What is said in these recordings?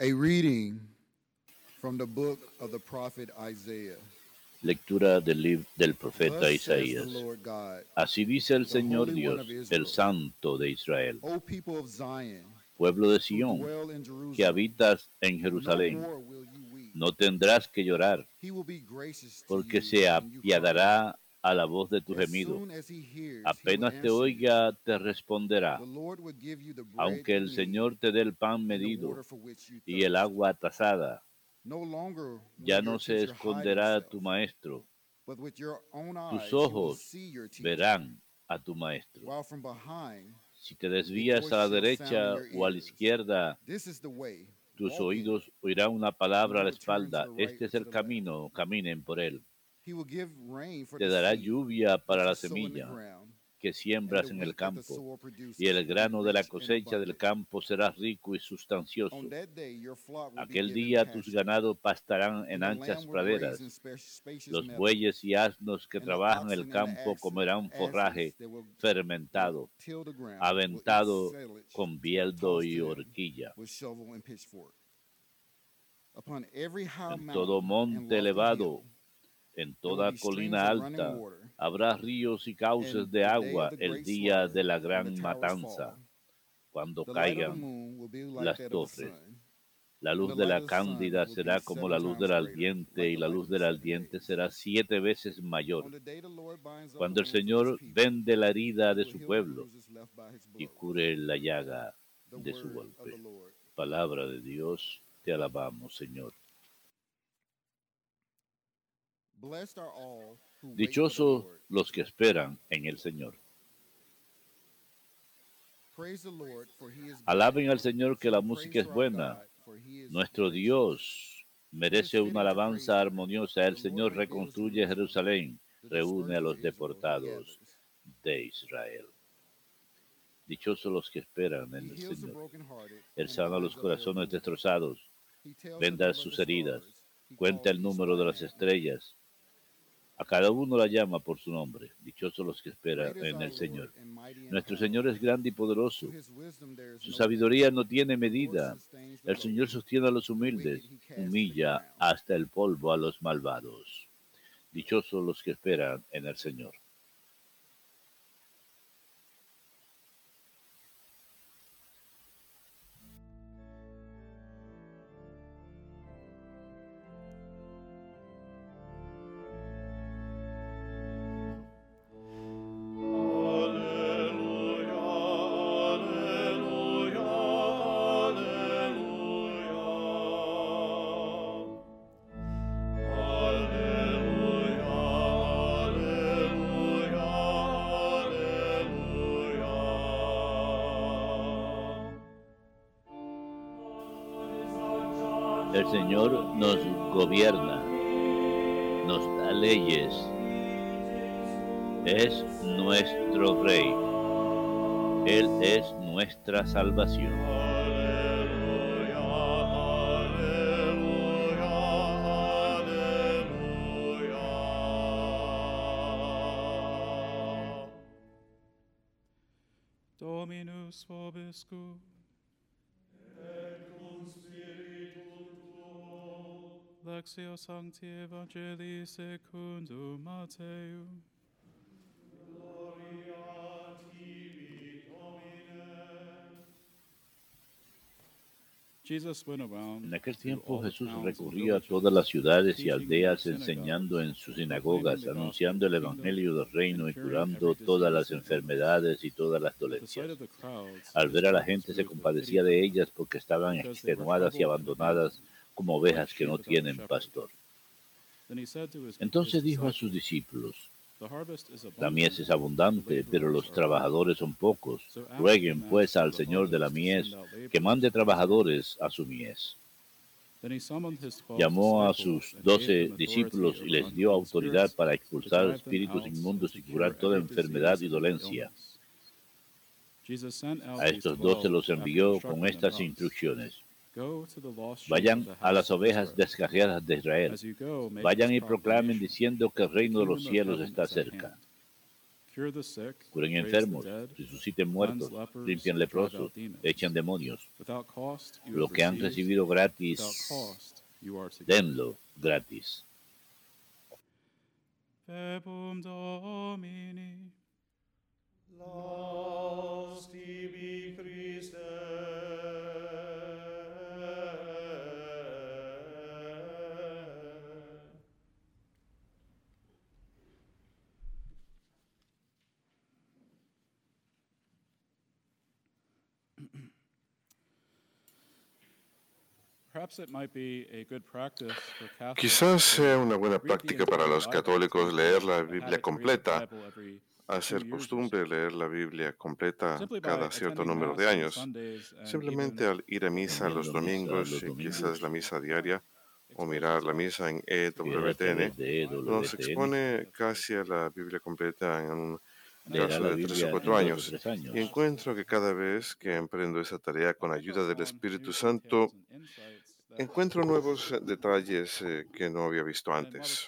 A reading from the book of the prophet Isaiah. Lectura del libro del profeta Isaías. Así dice el Señor Dios, el Santo de Israel, pueblo de Sión, que habitas en Jerusalén, no tendrás que llorar, porque se apiadará a la voz de tu gemido. Apenas te oiga, te responderá. Aunque el Señor te dé el pan medido y el agua tasada, No longer ya no se esconderá tu maestro, tus ojos verán a tu maestro. Si te desvías a la derecha o a la izquierda, tus oídos oirán una palabra a la espalda. Este es el camino, caminen por él. Te dará lluvia para la semilla que siembras en el campo, y el grano de la cosecha del campo será rico y sustancioso. Aquel día tus ganados pastarán en anchas praderas. Los bueyes y asnos que trabajan el campo comerán forraje fermentado, aventado con bieldo y horquilla. En todo monte elevado, en toda colina alta, habrá ríos y cauces de agua el día de la gran matanza, cuando caigan las torres. La luz de la cándida será como la luz del like y la luz del days. será siete veces mayor. Cuando el Señor vende la herida de su pueblo y cure la llaga de su golpe. Palabra de Dios, te alabamos, Señor. Dichosos los que esperan en el Señor. Alaben al Señor que la música es buena. Nuestro. Dios merece una alabanza armoniosa. El Señor reconstruye Jerusalén, reúne a los deportados de Israel. Dichosos los que esperan en el Señor. Él sana los corazones destrozados, venda sus heridas, cuenta el número de las estrellas. A cada uno la llama por su nombre. Dichosos los que esperan en el Señor. Nuestro. Señor es grande y poderoso. Su sabiduría no tiene medida. El Señor sostiene a los humildes, humilla hasta el polvo a los malvados. Dichosos los que esperan en el Señor. El Señor nos gobierna, nos da leyes, es nuestro Rey, Él es nuestra salvación. Lectio Sancti Evangelii secundum Matteum. Jesus went around En aquel tiempo Jesús recorría a todas las ciudades y aldeas enseñando en sus sinagogas, anunciando el Evangelio del Reino y curando todas las enfermedades y todas las dolencias. Al ver a la gente se compadecía de ellas porque estaban extenuadas y abandonadas como ovejas que no tienen pastor. Entonces dijo a sus discípulos, "The harvest is la mies es abundante, pero los trabajadores son pocos. Rueguen pues al Señor de la mies que mande trabajadores a su mies. Then he summoned his 12 Llamó a sus doce discípulos y les dio autoridad para expulsar espíritus inmundos y curar toda enfermedad y dolencia. A estos 12 doce los envió con estas instrucciones. Vayan a las ovejas descarriadas de Israel. Vayan y proclamen diciendo que el reino de los cielos está cerca. curen enfermos, resuciten muertos, limpian leprosos, echan demonios. Lo que han recibido gratis, denlo gratis. Domini. Quizás sea una buena práctica para los católicos leer la Biblia to read the completa, hacer costumbre leer la Biblia completa cada cierto número de años. Simplemente al ir a misa los domingos y quizás la misa diaria o mirar la misa en EWTN, nos EWTN, expone casi a la Biblia completa en un la de tres o cuatro años. Y encuentro que cada vez que emprendo esa tarea con ayuda del Espíritu Santo, encuentro nuevos detalles eh, que no había visto antes.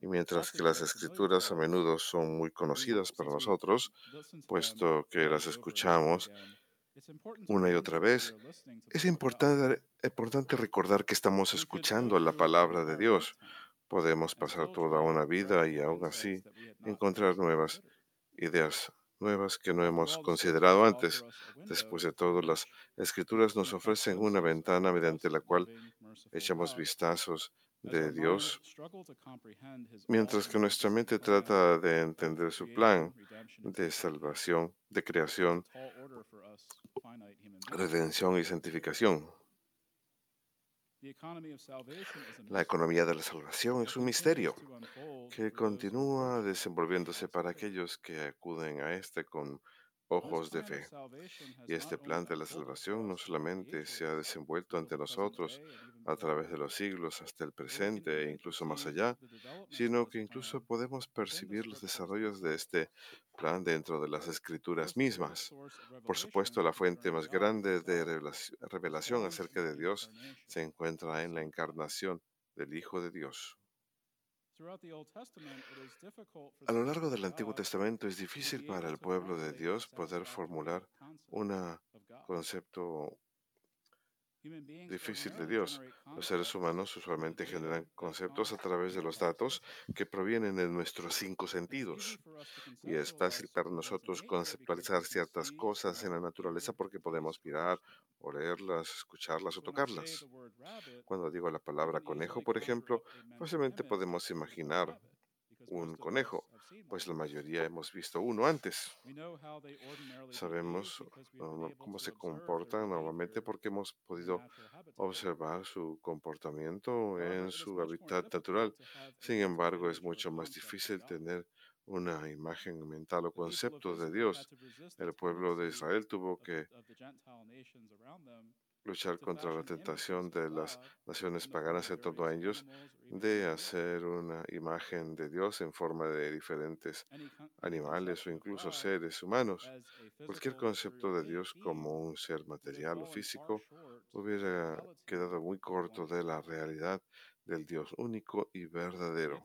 Y mientras que las escrituras a menudo son muy conocidas para nosotros, puesto que las escuchamos una y otra vez, es importante, importante recordar que estamos escuchando la palabra de Dios. Podemos pasar toda una vida y aún así encontrar nuevas ideas, nuevas que no hemos considerado antes. Después de todo, las escrituras nos ofrecen una ventana mediante la cual echamos vistazos de Dios, mientras que nuestra mente trata de entender su plan de salvación, de creación, redención y santificación. La economía de la salvación es un misterio que continúa desenvolviéndose para aquellos que acuden a este con ojos de fe. Y este plan de la salvación no solamente se ha desenvuelto ante nosotros a través de los siglos hasta el presente e incluso más allá, sino que incluso podemos percibir los desarrollos de este plan dentro de las escrituras mismas. Por supuesto, la fuente más grande de revelaci- revelación acerca de Dios se encuentra en la encarnación del Hijo de Dios. A lo largo del Antiguo Testamento es difícil para el pueblo de Dios poder formular un concepto difícil de Dios. Los seres humanos usualmente generan conceptos a través de los datos que provienen de nuestros cinco sentidos. Y es fácil para nosotros conceptualizar ciertas cosas en la naturaleza porque podemos mirar, olerlas, escucharlas o tocarlas. Cuando digo la palabra conejo, por ejemplo, fácilmente podemos imaginar un conejo, pues la mayoría hemos visto uno antes. Sabemos uh, cómo se comportan normalmente porque hemos podido observar su comportamiento en su hábitat natural. Sin embargo, es mucho más difícil tener una imagen mental o concepto de Dios. El pueblo de Israel tuvo que luchar contra la tentación de las naciones paganas en torno a ellos de hacer una imagen de Dios en forma de diferentes animales o incluso seres humanos. Cualquier concepto de Dios como un ser material o físico hubiera quedado muy corto de la realidad del Dios único y verdadero.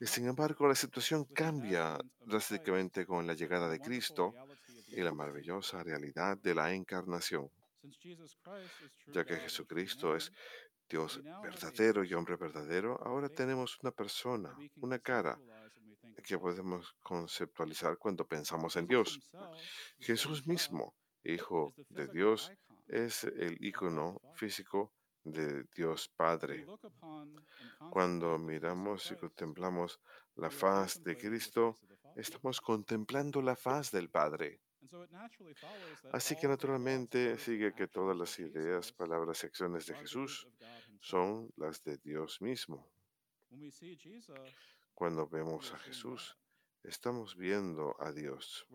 Y sin embargo, la situación cambia drásticamente con la llegada de Cristo y la maravillosa realidad de la encarnación. Ya que Jesucristo es Dios verdadero y hombre verdadero, ahora tenemos una persona, una cara que podemos conceptualizar cuando pensamos en Dios. Jesús mismo, Hijo de Dios, es el icono físico de Dios Padre. Cuando miramos y contemplamos la faz de Cristo, estamos contemplando la faz del Padre. Así que naturalmente sigue que todas las ideas, palabras y acciones de Jesús son las de Dios mismo. Cuando vemos a Jesús, estamos viendo a Dios.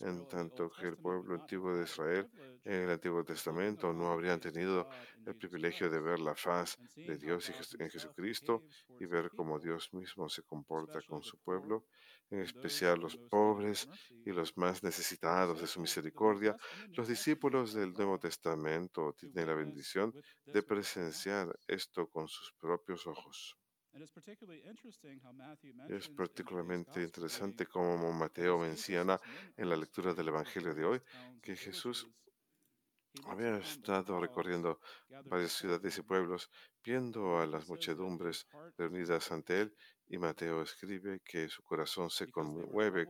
En tanto que el pueblo antiguo de Israel en el Antiguo Testamento no habrían tenido el privilegio de ver la faz de Dios en Jesucristo y ver cómo Dios mismo se comporta con su pueblo, en especial los pobres y los más necesitados de su misericordia, los discípulos del Nuevo Testamento tienen la bendición de presenciar esto con sus propios ojos. And it's particularly interesting how Matthew Es particularmente interesante como Mateo menciona en la lectura del Evangelio de hoy que Jesús había estado recorriendo varias ciudades y pueblos, viendo a las muchedumbres reunidas ante él, y Mateo escribe que su corazón se conmueve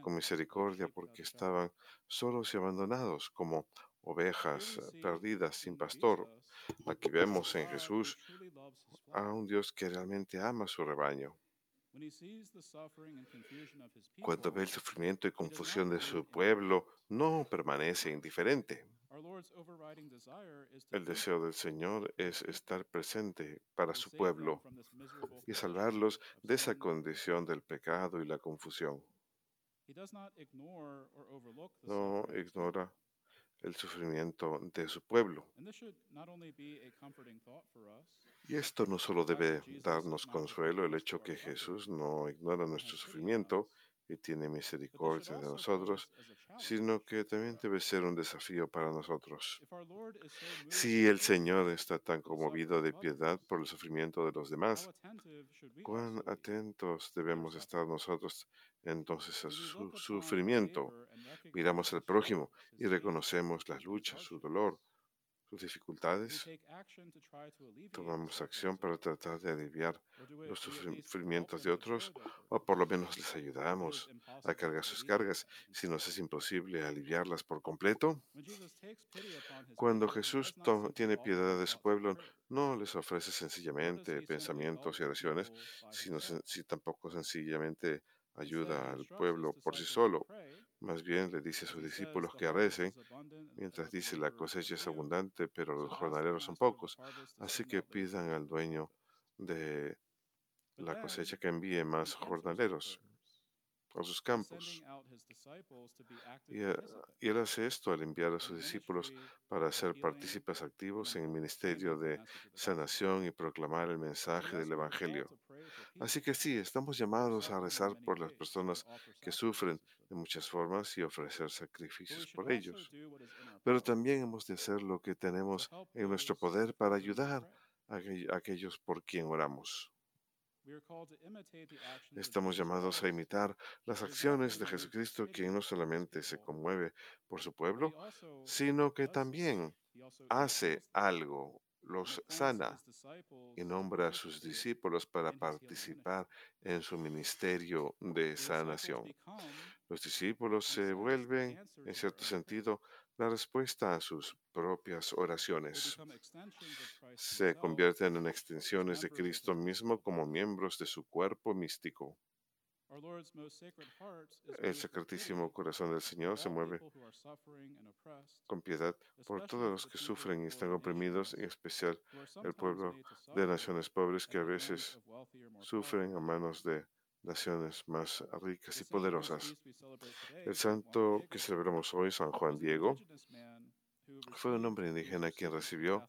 con misericordia porque estaban solos y abandonados como ovejas perdidas sin in pastor. Aquí vemos en Jesús a un Dios que realmente ama a su rebaño. Cuando ve el sufrimiento y confusión de su pueblo, no permanece indiferente. El deseo del Señor es estar presente para su pueblo y salvarlos de esa condición del pecado y la confusión. No ignora el sufrimiento de su pueblo. Y esto no solo debe darnos consuelo, el hecho que Jesús no ignora nuestro sufrimiento y tiene misericordia de nosotros, sino que también debe ser un desafío para nosotros. Si el Señor está tan conmovido de piedad por el sufrimiento de los demás, cuán atentos debemos estar nosotros entonces a su sufrimiento. Miramos al prójimo y reconocemos his luchas, su dolor, sus dificultades. Tomamos acción para tratar de aliviar los sufrimientos de otros o por lo menos les ayudamos a cargar sus cargas si nos es imposible aliviarlas por completo. Cuando Jesús tiene piedad de su pueblo, no les ofrece sencillamente pensamientos y oraciones, sino si tampoco sencillamente ayuda al pueblo por sí solo. Más bien le dice a sus discípulos que recen, mientras dice la cosecha es abundante, pero los jornaleros son pocos. Así que pidan al dueño de la cosecha que envíe más jornaleros a sus campos. Y, eh, y él hace esto al enviar a sus discípulos para ser partícipes activos en el ministerio de sanación y proclamar el mensaje del Evangelio. Así que sí, estamos llamados a rezar por las personas que sufren de muchas formas y ofrecer sacrificios por ellos. Pero también hemos de hacer lo que tenemos en nuestro poder para ayudar a aquellos por quien oramos. Estamos llamados a imitar las acciones de Jesucristo, quien no solamente se conmueve por su pueblo, sino que también hace algo, los sana y nombra a sus discípulos para participar en su ministerio de sanación. Los discípulos se vuelven, en to cierto sentido, la respuesta a sus propias oraciones. Se convierten en extensiones de Cristo mismo como miembros de su cuerpo místico. El sacratísimo corazón del Señor se mueve con piedad por todos los que sufren y están oprimidos, en especial el pueblo de naciones pobres que a veces sufren a manos de naciones más ricas y poderosas. El santo que celebramos hoy, San Juan Diego, fue un hombre indígena quien recibió,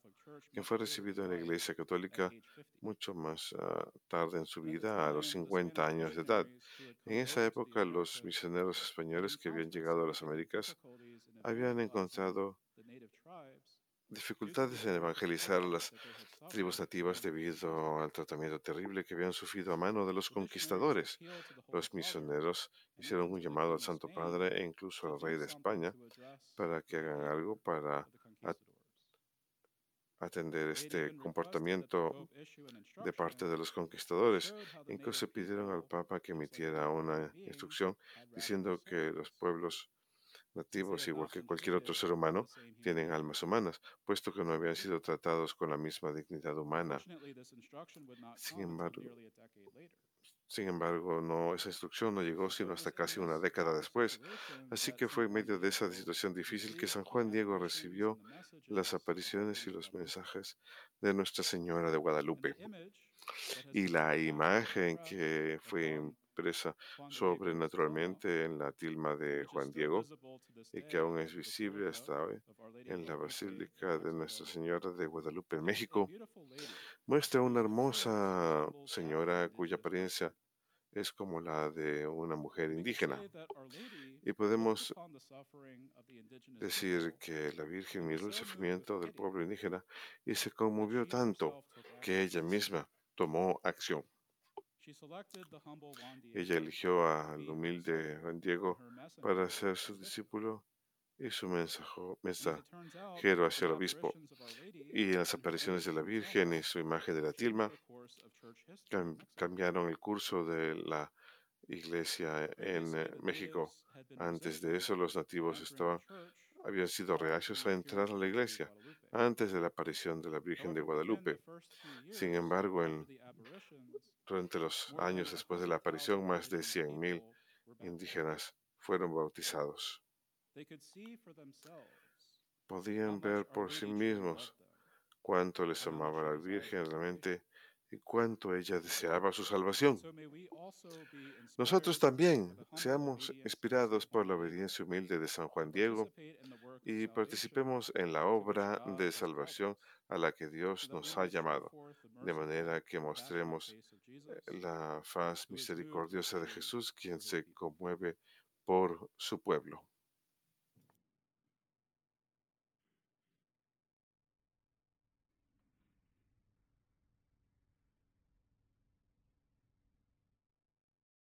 quien fue recibido en la Iglesia at Católica age 50. mucho más ah, tarde en su vida, a los time, the 50 Spanish años de edad. En esa época, los misioneros españoles que habían llegado a las Américas habían encontrado dificultades en evangelizar las tribus nativas debido al tratamiento terrible que habían sufrido a mano de los conquistadores. Los misioneros hicieron un llamado al Santo Padre e incluso al rey de España para que hagan algo para atender este comportamiento de parte de los conquistadores. Incluso pidieron al Papa que emitiera una instrucción diciendo que los pueblos nativos, igual que cualquier otro ser humano, tienen almas humanas, puesto que no habían sido tratados con la misma dignidad humana. Sin embargo, sin embargo, no, esa instrucción no llegó sino hasta casi una década después. Así que fue en medio de esa situación difícil que San Juan Diego recibió las apariciones y los mensajes de Nuestra Señora de Guadalupe. Y la imagen que fue sobrenaturalmente en la tilma de Juan Diego y que aún es visible hasta hoy en la Basílica de Nuestra Señora de Guadalupe en México, muestra una hermosa señora cuya apariencia es como la de una mujer indígena. Y podemos decir que la Virgen miró el sufrimiento del pueblo indígena y se conmovió tanto que ella misma tomó acción. Ella eligió al humilde Juan Diego para ser su discípulo y su mensajo, And as mensaje it turns out, Quiero hacia el obispo. y las apariciones de la Virgen y su imagen de la tilma cambiaron el curso de la iglesia en eh, México. Antes de eso, los nativos estaban, habían sido reacios a entrar a la iglesia antes de la aparición de la Virgen de Guadalupe. Sin embargo, en, durante los años después de la 100,000 aparición, más de indigenous 100.000 people were baptized. indígenas fueron bautizados. Podían ver por sí mismos cuánto les amaba la Virgen realmente y cuánto ella deseaba su salvación. Nosotros también seamos inspirados por la obediencia humilde de San Juan Diego y participemos en la obra de salvación a la que Dios nos ha llamado, de manera que mostremos la faz with misericordiosa de Jesús, quien se conmueve por su pueblo.